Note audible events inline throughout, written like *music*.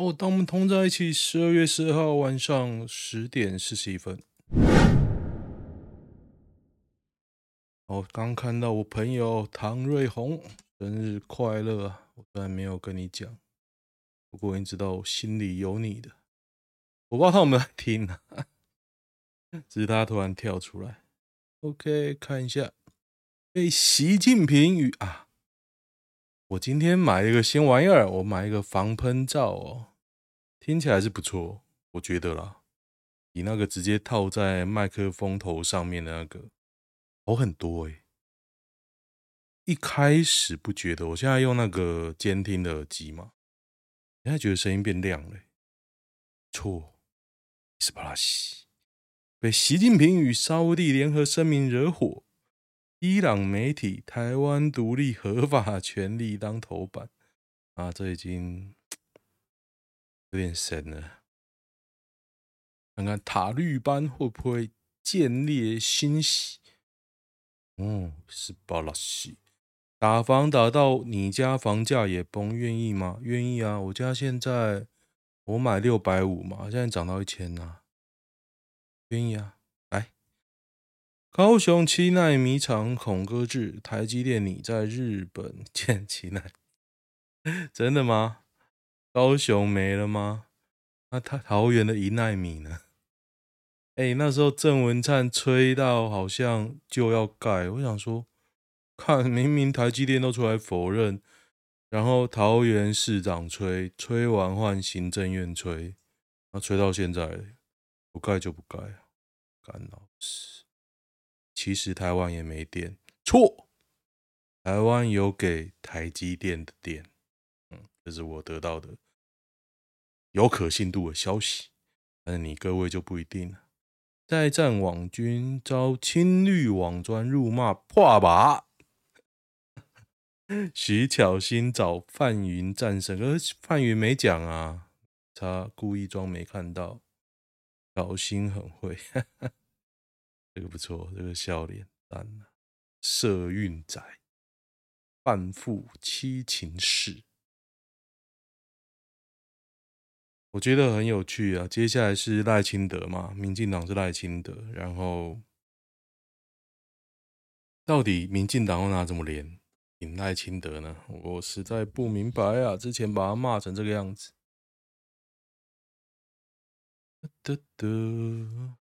哦，当我们同在一起，十二月十二号晚上十点四十一分。我刚看到我朋友唐瑞红生日快乐啊！我虽然没有跟你讲，不过你知道我心里有你的。我不知道他有没有听啊，只是他突然跳出来。OK，看一下，被习近平与啊，我今天买了一个新玩意儿，我买一个防喷罩哦。听起来是不错，我觉得啦，比那个直接套在麦克风头上面的那个好很多诶。一开始不觉得，我现在用那个监听的耳机嘛，现在觉得声音变亮了。错，斯巴拉西被习近平与沙乌地联合声明惹火，伊朗媒体台湾独立合法权利当头版啊，这已经。有点神了，看看塔绿班会不会建立新喜？哦，是巴拉西打房打到你家房价也崩，愿意吗？愿意啊！我家现在我买六百五嘛，现在涨到一千呐，愿意啊！高雄七奈米厂恐搁置，台积电你在日本建七奈，*laughs* 真的吗？高雄没了吗？那他桃园的一奈米呢？哎、那时候郑文灿吹到好像就要盖，我想说，看明明台积电都出来否认，然后桃园市长吹，吹完换行政院吹，那吹到现在不盖就不盖，干老师。其实台湾也没电，错，台湾有给台积电的电。这是我得到的有可信度的消息，但你各位就不一定了。在战网军遭青绿网专辱骂破吧，*laughs* 徐巧芯找范云战胜，而范云没讲啊，他故意装没看到。巧芯很会，*laughs* 这个不错，这个笑脸淡了。社运仔，半副七情事。我觉得很有趣啊！接下来是赖清德嘛，民进党是赖清德，然后到底民进党会拿什么脸挺赖清德呢？我实在不明白啊！之前把他骂成这个样子，得得，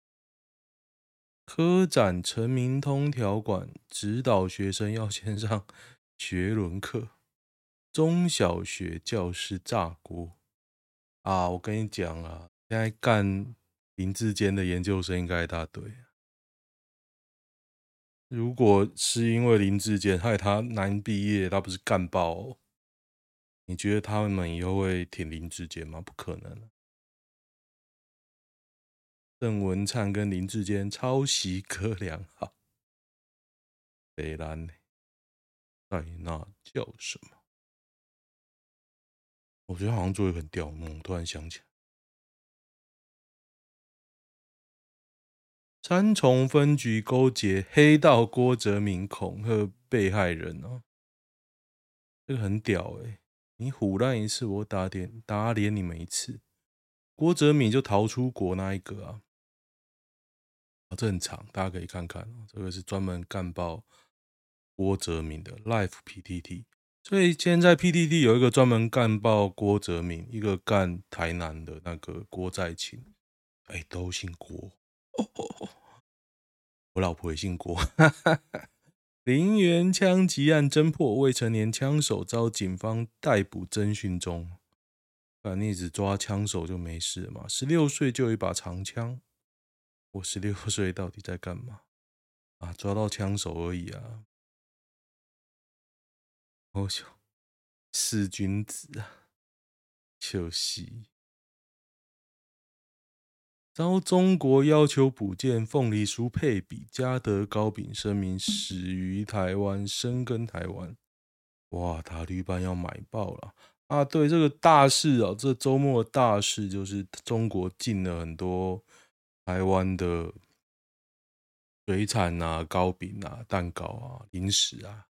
科展陈明通条款指导学生要先上 *laughs* 学伦课，中小学教师炸锅。啊，我跟你讲啊，现在干林志坚的研究生应该一大堆。如果是因为林志坚害他难毕业，他不是干爆？你觉得他们以后会挺林志坚吗？不可能。郑文灿跟林志坚抄袭哥俩好，北兰，在那叫什么？我觉得好像做的很屌，我突然想起来，三重分局勾结黑道郭哲明恐吓被害人哦，这个很屌诶，你唬烂一次，我打点打脸你们一次。郭哲明就逃出国那一个，啊，这很长，大家可以看看，这个是专门干爆郭哲明的 Life PTT。所以现在 PTT 有一个专门干爆郭哲明，一个干台南的那个郭在清，哎、都姓郭。我老婆也姓郭。*laughs* 林园枪击案侦破，未成年枪手遭警方逮捕侦讯中。反正你只抓枪手就没事了嘛？十六岁就有一把长枪，我十六 *laughs* 岁到底在干嘛？啊，抓到枪手而已啊。哦哟，四君子啊，就是遭中国要求补件凤梨酥配比，嘉德糕饼声明始于台湾，深耕台湾。哇，塔绿班要买爆了啊！对，这个大事啊，这周末的大事就是中国进了很多台湾的水产啊、糕饼啊、蛋糕啊、零食啊。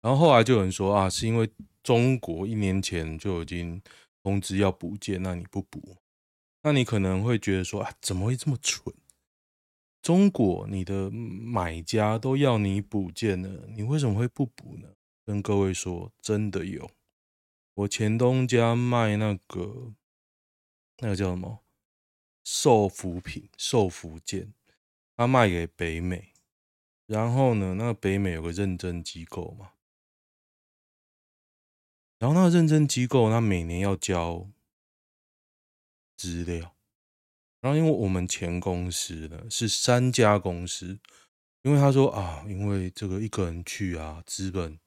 然后后来就有人说啊，是因为中国一年前就已经通知要补件，那你不补，那你可能会觉得说啊，怎么会这么蠢？中国你的买家都要你补件了，你为什么会不补呢？跟各位说，真的有，我前东家卖那个那个叫什么寿福品、寿福件，他卖给北美，然后呢，那个北美有个认证机构嘛。然后那个认证机构，他每年要交资料。然后因为我们前公司呢是三家公司，因为他说啊，因为这个一个人去啊，资本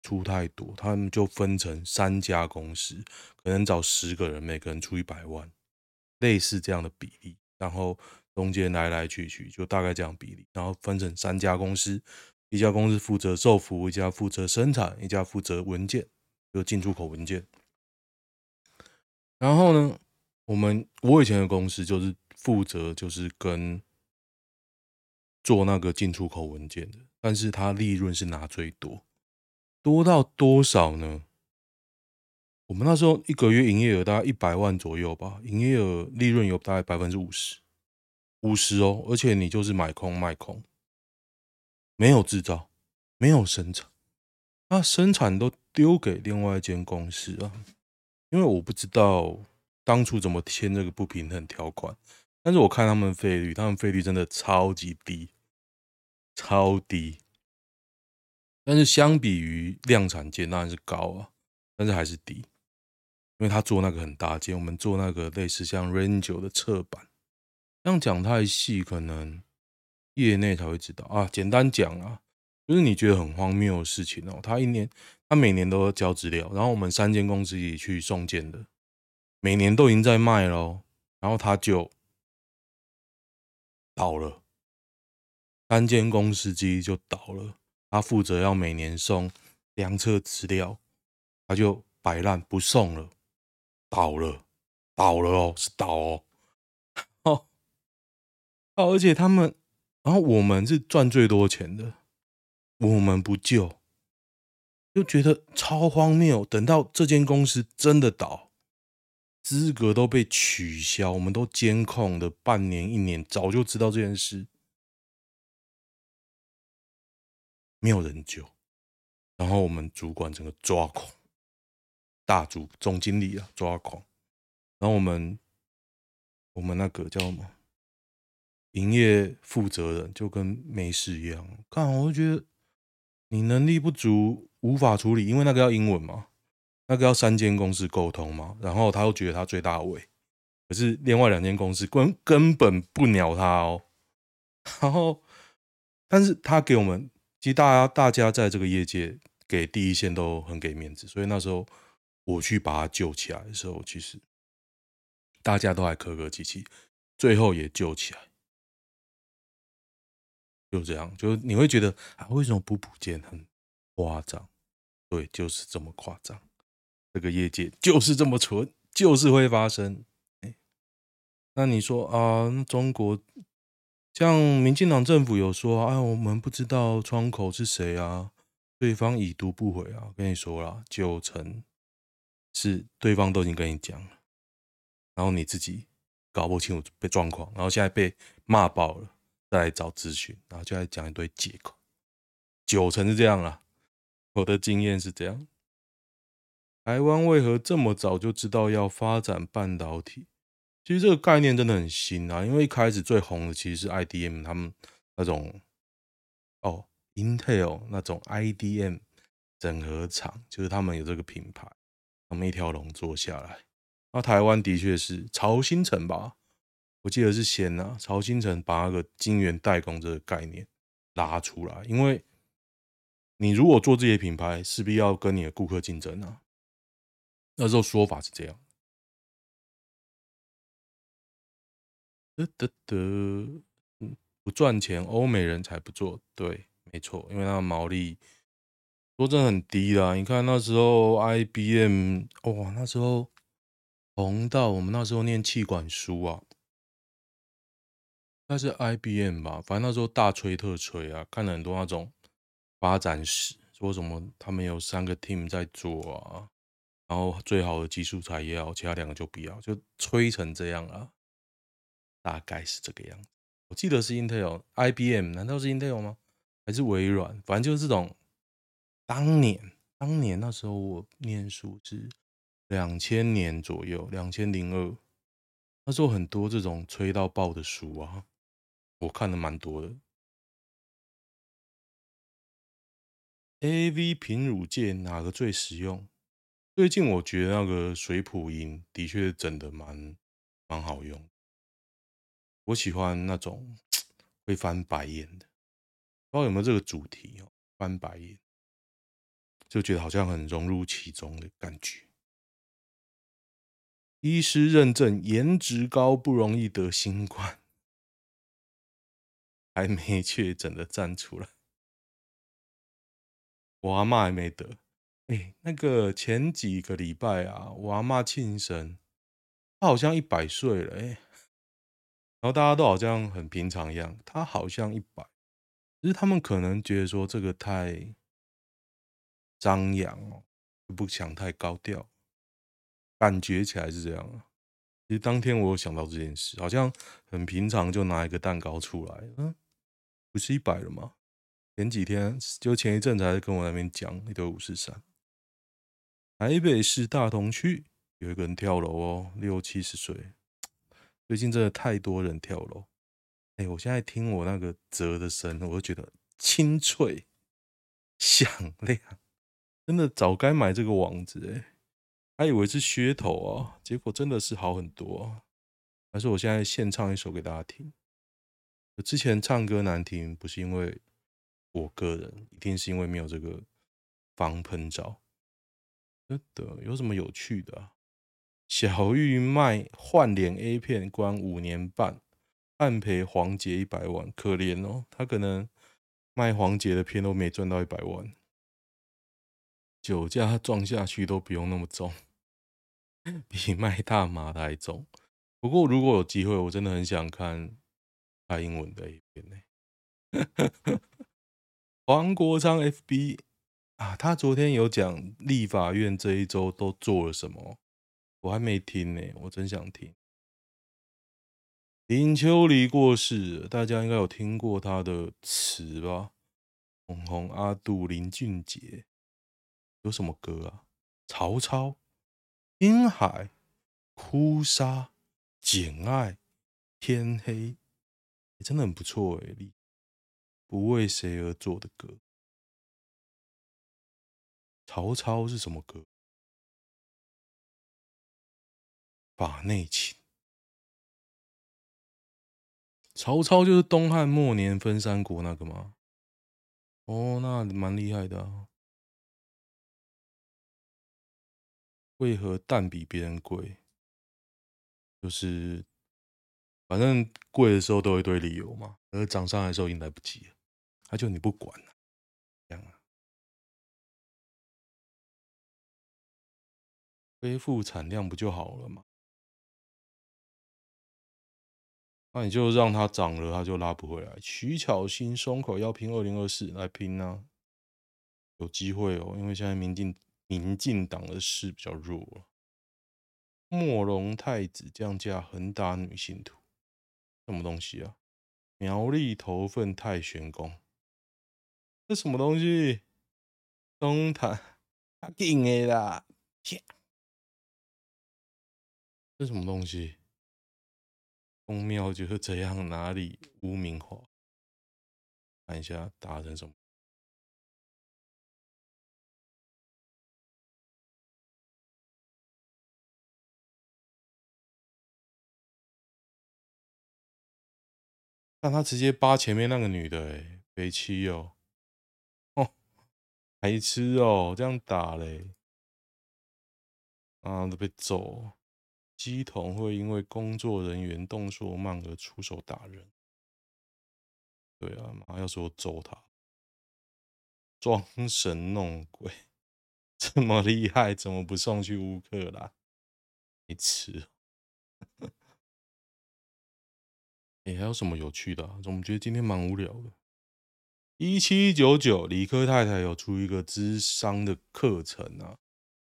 出太多，他们就分成三家公司，可能找十个人，每个人出一百万，类似这样的比例。然后中间来来去去，就大概这样比例。然后分成三家公司，一家公司负责售服，一家负责生产，一家负责文件。就进出口文件，然后呢，我们我以前的公司就是负责就是跟做那个进出口文件的，但是它利润是拿最多，多到多少呢？我们那时候一个月营业额大概一百万左右吧，营业额利润有大概百分之五十，五十哦，而且你就是买空卖空，没有制造，没有生产。那生产都丢给另外一间公司啊，因为我不知道当初怎么签这个不平衡条款，但是我看他们费率，他们费率真的超级低，超低。但是相比于量产件当然是高啊，但是还是低，因为他做那个很大件，我们做那个类似像 Range 的侧板，这样讲太细，可能业内才会知道啊。简单讲啊。就是你觉得很荒谬的事情哦，他一年，他每年都要交资料，然后我们三间公司一起去送件的，每年都已经在卖喽，然后他就倒了，三间公司之一就倒了，他负责要每年送量测资料，他就摆烂不送了，倒了，倒了哦，是倒 *laughs* 哦，哦，而且他们，然后我们是赚最多钱的。我们不救，就觉得超荒谬。等到这间公司真的倒，资格都被取消，我们都监控的半年一年，早就知道这件事，没有人救。然后我们主管整个抓狂，大主总经理啊抓狂。然后我们我们那个叫什么？营业负责人就跟没事一样，看我就觉得。你能力不足，无法处理，因为那个要英文嘛，那个要三间公司沟通嘛，然后他又觉得他最大位，可是另外两间公司根根本不鸟他哦，然后，但是他给我们，其实大家大家在这个业界给第一线都很给面子，所以那时候我去把他救起来的时候，其实大家都还客客气气，最后也救起来。就这样，就你会觉得啊，为什么不补件很夸张？对，就是这么夸张。这个业界就是这么蠢，就是会发生。那你说啊，中国像民进党政府有说，哎，我们不知道窗口是谁啊，对方已读不回啊。跟你说了，九成是对方都已经跟你讲了，然后你自己搞不清楚被状况，然后现在被骂爆了。再来找咨询，然后就来讲一堆借口，九成是这样啦。我的经验是这样。台湾为何这么早就知道要发展半导体？其实这个概念真的很新啊，因为一开始最红的其实是 IDM 他们那种哦，Intel 那种 IDM 整合厂，就是他们有这个品牌，他们一条龙做下来。那台湾的确是曹兴城吧。我记得是先呐，曹兴城把那个晶圆代工这个概念拉出来，因为你如果做这些品牌，势必要跟你的顾客竞争啊。那时候说法是这样，得得得，嗯，不赚钱，欧美人才不做，对，没错，因为那个毛利说真的很低啦。你看那时候 IBM，哇，那时候红到我们那时候念气管书啊。那是 IBM 吧，反正那时候大吹特吹啊，看了很多那种发展史，说什么他们有三个 team 在做啊，然后最好的技术才要，其他两个就不要，就吹成这样了。大概是这个样子。我记得是 Intel、IBM，难道是 Intel 吗？还是微软？反正就是这种。当年，当年那时候我念书是两千年左右，两千零二。那时候很多这种吹到爆的书啊，我看了蛮多的。AV 品乳键哪个最实用？最近我觉得那个水普音的确整的蛮蛮好用。我喜欢那种 *tsk* 会翻白眼的，不知道有没有这个主题哦？翻白眼，就觉得好像很融入其中的感觉。医师认证颜值高不容易得新冠，还没确诊的站出来。我阿嬷还没得，哎、那个前几个礼拜啊，我阿嬷庆生，她好像一百岁了，哎、然后大家都好像很平常一样，她好像一百，只是他们可能觉得说这个太张扬哦，不想太高调。感觉起来是这样啊，其实当天我有想到这件事，好像很平常，就拿一个蛋糕出来，嗯，不是一百了吗？前几天就前一阵子还是跟我那边讲一堆五十三。台北市大同区有一个人跳楼哦，六七十岁，最近真的太多人跳楼。哎，我现在听我那个折的声，我就觉得清脆响亮，真的早该买这个网子哎。还以为是噱头啊，结果真的是好很多啊！还是我现在现唱一首给大家听。我之前唱歌难听，不是因为我个人，一定是因为没有这个防喷罩。真的有什么有趣的？小玉卖换脸 A 片关五年半，暗赔黄捷一百万，可怜哦，他可能卖黄捷的片都没赚到一百万，酒驾撞下去都不用那么重。比卖大麻的还重。不过如果有机会，我真的很想看蔡英文的一片呢。*laughs* 黄国昌 FB 啊，他昨天有讲立法院这一周都做了什么，我还没听呢，我真想听。林秋离过世，大家应该有听过他的词吧？红红阿杜林俊杰有什么歌啊？曹操。听海、哭砂、简爱、天黑，真的很不错哎！不为谁而作的歌。曹操是什么歌？法内情。曹操就是东汉末年分三国那个吗？哦，那蛮厉害的啊。为何蛋比别人贵？就是反正贵的时候都有一堆理由嘛，而涨上来的时候已经来不及了，他就你不管了，这样啊？恢复产量不就好了吗？那你就让它涨了，它就拉不回来。徐巧芯松口要拼二零二四来拼啊，有机会哦，因为现在民进。民进党的势比较弱了。莫龙太子降价横打女信徒，什么东西啊？苗栗头份太玄宫，这什么东西？东塔他顶的啦！天，这什么东西？宫庙就是这样，哪里污名化？看一下打成什么？但他直接扒前面那个女的，哎，北七哦，哦，白痴哦，这样打嘞，啊，都被揍。乩童会因为工作人员动作慢而出手打人，对啊，妈，要是我揍他，装神弄鬼，*laughs* 这么厉害，怎么不送去乌克兰？没吃。你、欸，还有什么有趣的、啊？我们觉得今天蛮无聊的。一七九九，理科太太有出一个智商的课程啊，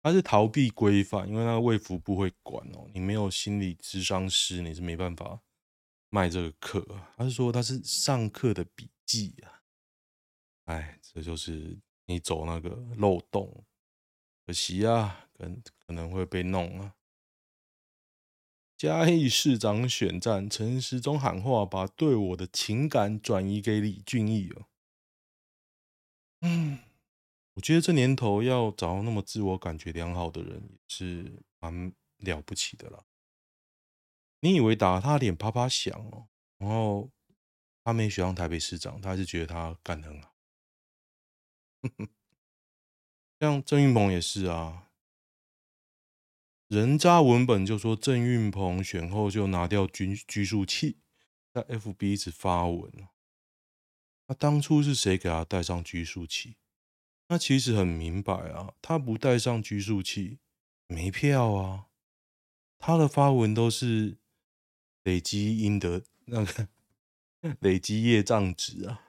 他是逃避规范，因为那个卫福部会管哦，你没有心理咨商师，你是没办法卖这个课。他是说他是上课的笔记啊，哎，这就是你走那个漏洞，可惜啊，可可能会被弄啊。嘉义市长选战，陈时中喊话，把对我的情感转移给李俊毅了。嗯。我觉得这年头要找那么自我感觉良好的人也是蛮了不起的啦。你以为打他脸啪啪响哦，然后他没选上台北市长，他还是觉得他干得很好。*laughs* 像郑运鹏也是啊，人渣文本就说郑运鹏选后就拿掉拘拘束器，在 FB 一直发文。那当初是谁给他戴上拘束器？他其实很明白啊，他不带上拘束器，没票啊。他的发文都是累积阴德，那个 *laughs* 累积业障值啊，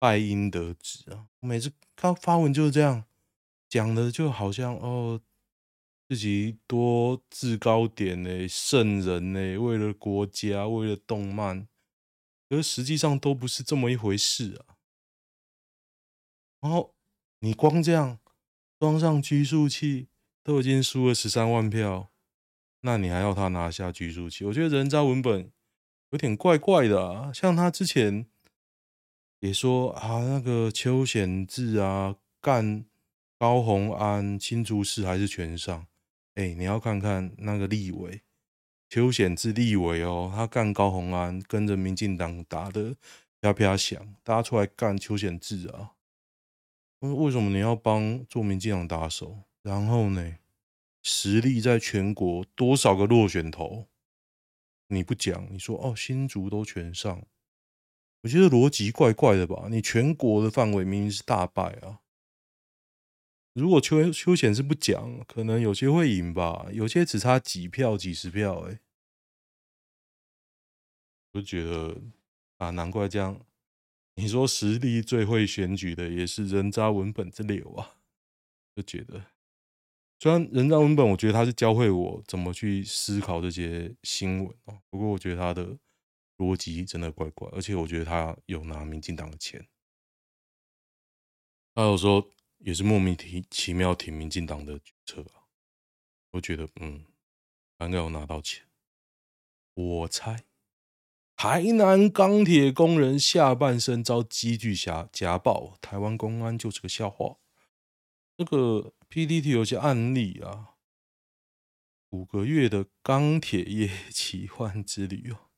败阴德值啊。每次他发文就是这样讲的，就好像哦，自己多制高点呢，圣人呢，为了国家，为了动漫，而实际上都不是这么一回事啊。然后。你光这样装上拘束器，都已经输了十三万票，那你还要他拿下拘束器？我觉得人渣文本有点怪怪的啊。像他之前也说啊，那个邱显志啊，干高虹安，新竹市还是全上。哎，你要看看那个立委邱显智立委哦，他干高虹安，跟着民进党打的啪啪响，大家出来干邱显智啊。为什么你要帮做民进党打手？然后呢，实力在全国多少个落选头？你不讲，你说哦，新竹都全上，我觉得逻辑怪怪的吧？你全国的范围明明是大败啊！如果邱邱显是不讲，可能有些会赢吧，有些只差几票、几十票，欸，哎，我就觉得啊，难怪这样。你说实力最会选举的也是人渣文本之流啊，就觉得虽然人渣文本，我觉得他是教会我怎么去思考这些新闻哦。不过我觉得他的逻辑真的怪怪，而且我觉得他有拿民进党的钱，他有时候也是莫名其妙挺民进党的决策啊。我觉得嗯，他应该有拿到钱，我猜。台南钢铁工人下半身遭机具侠夹爆，台湾公安就是个笑话。这个 PTT 有些案例啊，五个月的钢铁业奇幻之旅哦，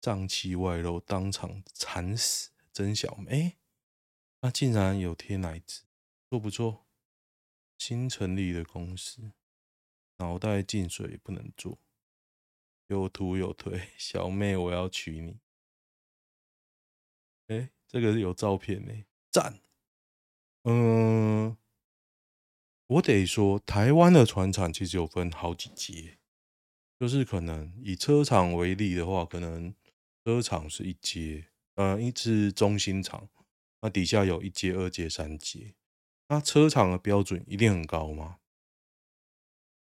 脏器外露，当场惨死曾小梅，那竟然有贴奶子，做不错？新成立的公司，脑袋进水不能做。有图有推，*laughs* 小妹，我要娶你。哎、欸，这个有照片呢，赞。嗯，我得说，台湾的船厂其实有分好几阶，就是可能以车厂为例的话，可能车厂是一阶，呃，一支中心厂，那底下有一阶、二阶、三阶。那车厂的标准一定很高吗？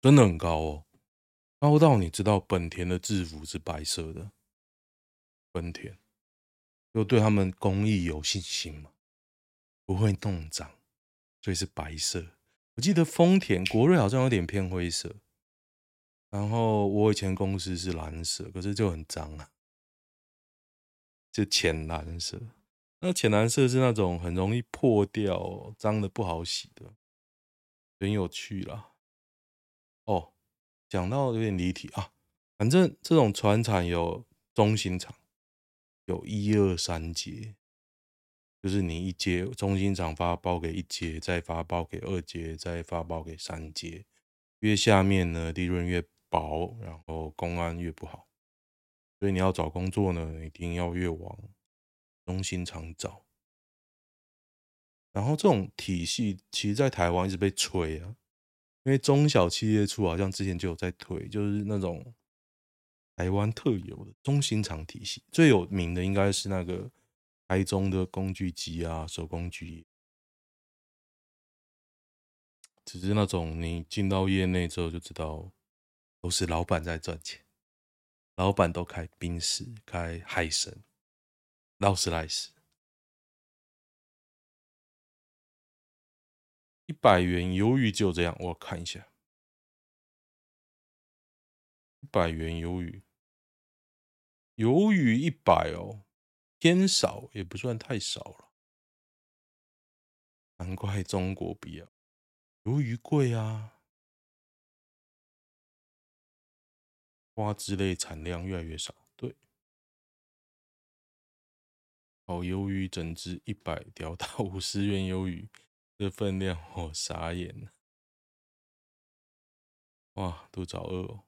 真的很高哦。高到你知道本田的制服是白色的，本田又对他们工艺有信心吗？不会弄脏，所以是白色。我记得丰田、国瑞好像有点偏灰色，然后我以前公司是蓝色，可是就很脏啊，就浅蓝色。那浅蓝色是那种很容易破掉、脏的不好洗的，很有趣啦。哦。讲到有点离题啊，反正这种船厂有中心厂，有一二三阶，就是你一阶中心厂发包给一阶，再发包给二阶，再发包给三阶，越下面呢利润越薄，然后公安越不好，所以你要找工作呢，一定要越往中心厂找。然后这种体系其实，在台湾一直被吹啊。因为中小企业处好像之前就有在推，就是那种台湾特有的中心厂体系，最有名的应该是那个台中的工具机啊、手工具。只是那种你进到业内之后就知道，都是老板在赚钱，老板都开宾士、开海神、劳斯莱斯。一百元鱿鱼就这样，我看一下，一百元鱿鱼，鱿鱼一百哦，偏少也不算太少了，难怪中国比较鱿鱼贵啊，花枝类产量越来越少，好鱿鱼整只一百条到五十元鱿鱼。这分量我傻眼了，哇，肚子好饿哦！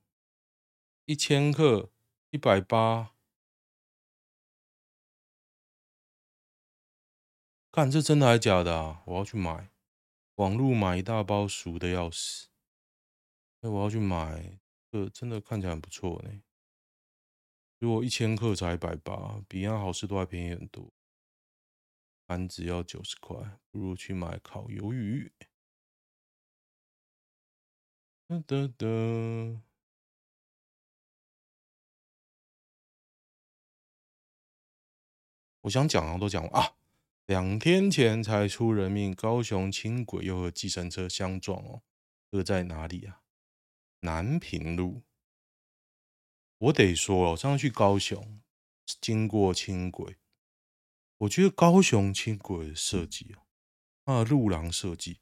一千克一百八，看这真的还是假的啊？我要去买，网路买一大包熟的要死，哎，我要去买，这真的看起来很不错呢。如果一千克才一百八，比那好市多还便宜很多。盘子要九十块，不如去买烤鱿鱼。哒哒哒。我想讲的都讲完啊！两天前才出人命，高雄轻轨又和计程车相撞哦。这在哪里啊？南平路。我得说，我上次去高雄，经过轻轨。我觉得高雄轻轨的设计哦，它的路廊设计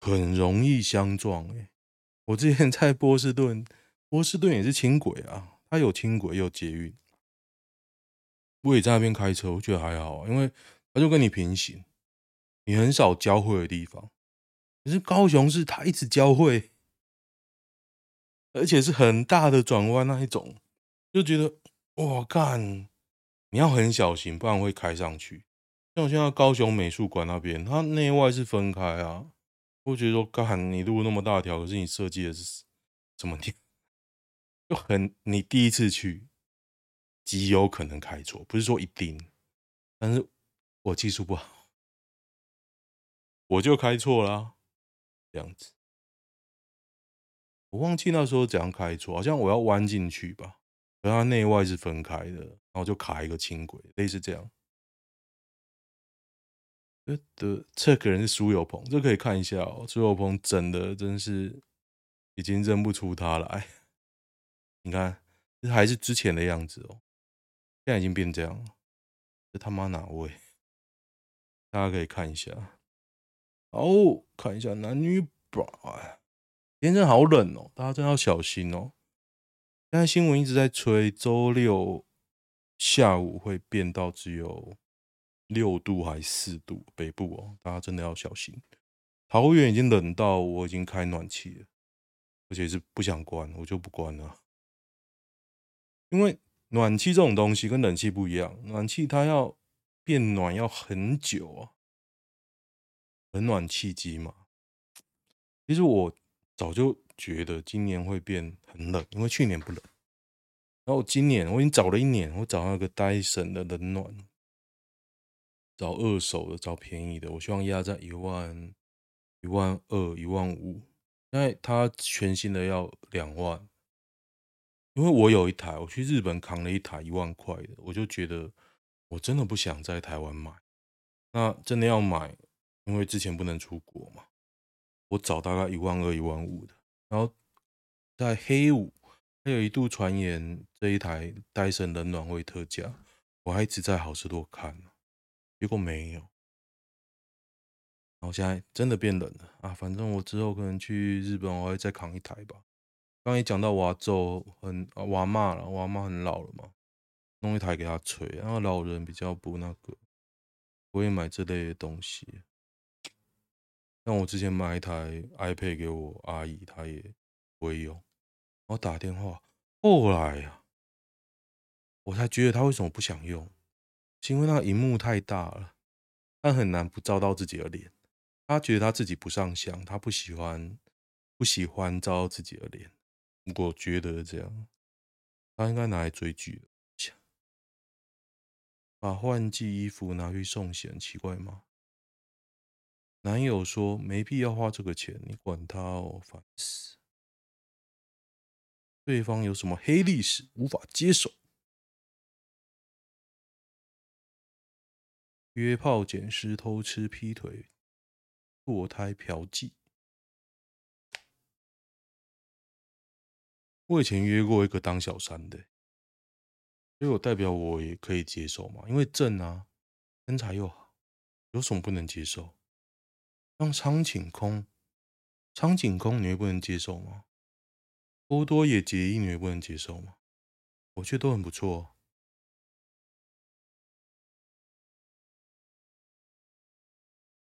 很容易相撞诶。我之前 *laughs* 在波士顿，波士顿也是轻轨啊，它有轻轨有捷运，我也在那边开车，我觉得还好，因为它就跟你平行，你很少交汇的地方。可是高雄是它一直交汇，而且是很大的转弯那一种，就觉得哇干。你要很小心，不然会开上去。像我现在高雄美术馆那边，它内外是分开啊。我觉得说，干你路那么大条，可是你设计的是什么地？*laughs* 就很你第一次去，极有可能开错，不是说一定。但是我技术不好，我就开错了，这样子。我忘记那时候怎样开错，好像我要弯进去吧。和它内外是分开的，然后就卡一个轻轨，类似这样。呃的，这个人是苏有朋，这可以看一下哦。苏有朋整的真是已经认不出他来。你看，这还是之前的样子哦，现在已经变这样了。这他妈哪位？大家可以看一下。哦，看一下男女 bra，哎，今天真的好冷哦，大家真的要小心哦。现在新闻一直在吹，周六下午会变到只有六度还是四度，北部哦，大家真的要小心。桃园已经冷到我已经开暖气了，而且是不想关，我就不关了。因为暖气这种东西跟冷气不一样，暖气它要变暖要很久啊，冷暖气机嘛。其实我早就。觉得今年会变很冷，因为去年不冷。然后今年我已经找了一年，我找那个戴森的冷暖，找二手的，找便宜的。我希望压在一万、一万二、一万五，因为它全新的要两万。因为我有一台，我去日本扛了一台一万块的，我就觉得我真的不想在台湾买。那真的要买，因为之前不能出国嘛，我找大概一万二、一万五的。然后在黑五，还有一度传言这一台戴森冷暖会特价，我还一直在好市多看，结果没有。然后现在真的变冷了啊！反正我之后可能去日本，我会再扛一台吧。刚也讲到我祖很我阿嬷了，我阿嬷很老了嘛，弄一台给他吹。然后老人比较不那个，不会买这类的东西。像我之前买一台 iPad 给我阿姨，她也不会用。我打电话，后来呀、啊，我才觉得她为什么不想用，是因为那个荧幕太大了，她很难不照到自己的脸。她觉得她自己不上相，她不喜欢不喜欢照到自己的脸。我觉得这样，她应该拿来追剧的。把换季衣服拿去送洗，很奇怪吗？男友说没必要花这个钱，你管他哦，烦死。对方有什么黑历史无法接受？约炮、捡尸、偷吃、劈腿、堕胎、嫖妓。我以前约过一个当小三的，所以我代表我也可以接受嘛，因为正啊，身材又好，有什么不能接受？像苍井空，苍井空你会不能接受吗？波多野结衣你会不能接受吗？我觉得都很不错。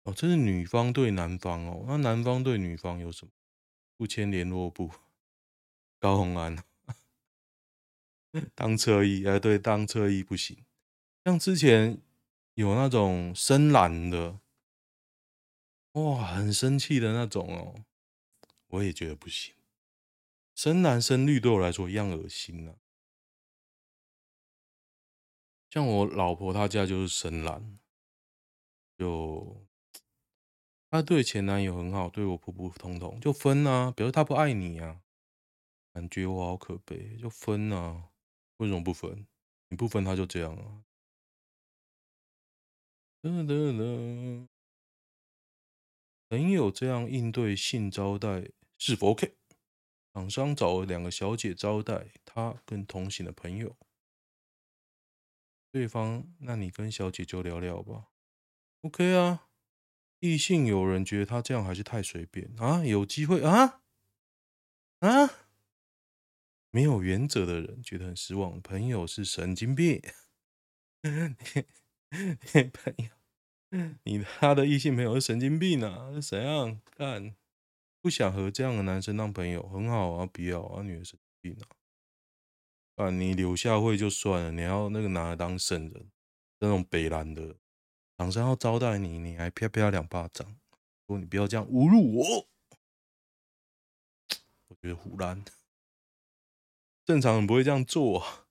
哦，这是女方对男方哦，那男方对女方有什么？不签联络簿，高红安当侧翼，哎，对，当侧翼不行。像之前有那种深蓝的。哇，很生气的那种哦，我也觉得不行。深蓝深绿对我来说一样恶心啊。像我老婆她家就是深蓝，就她对前男友很好，对我普普通通，就分啊。比如她不爱你啊，感觉我好可悲，就分啊。为什么不分？你不分他就这样啊。噔噔噔。朋友这样应对性招待是否 OK？厂商找了两个小姐招待他跟同行的朋友，对方，那你跟小姐就聊聊吧。OK 啊，异性有人觉得他这样还是太随便啊？有机会啊啊？没有原则的人觉得很失望，朋友是神经病，朋友。你他的异性朋友是神经病啊？是怎样干？不想和这样的男生当朋友，很好啊，不要啊，女的神经病啊！啊，你留下会就算了，你要那个拿来当圣人，那种北烂的厂商要招待你，你还啪啪两巴掌，说你不要这样侮辱我，我觉得唬烂，*laughs* 正常人不会这样做。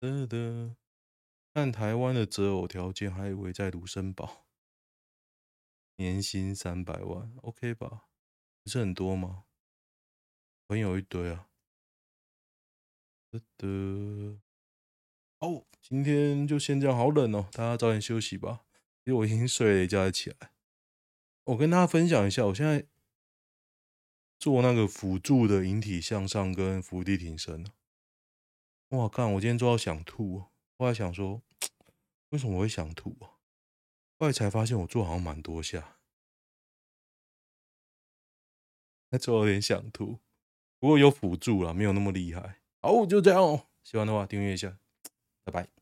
得得，看台湾的择偶条件，还以为在卢森堡，年薪三百万，OK 吧？不是很多吗？朋友一堆啊。得得，哦，今天就先这样，好冷哦，大家早点休息吧。因为我已经睡了一觉才起来。我跟大家分享一下，我现在做那个辅助的引体向上跟伏地挺身。哇，看我今天做到想吐，后来想说，为什么我会想吐啊？后来才发现我做好像蛮多下，还做有点想吐，不过有辅助了，没有那么厉害。好，就这样哦，喜欢的话订阅一下，拜拜。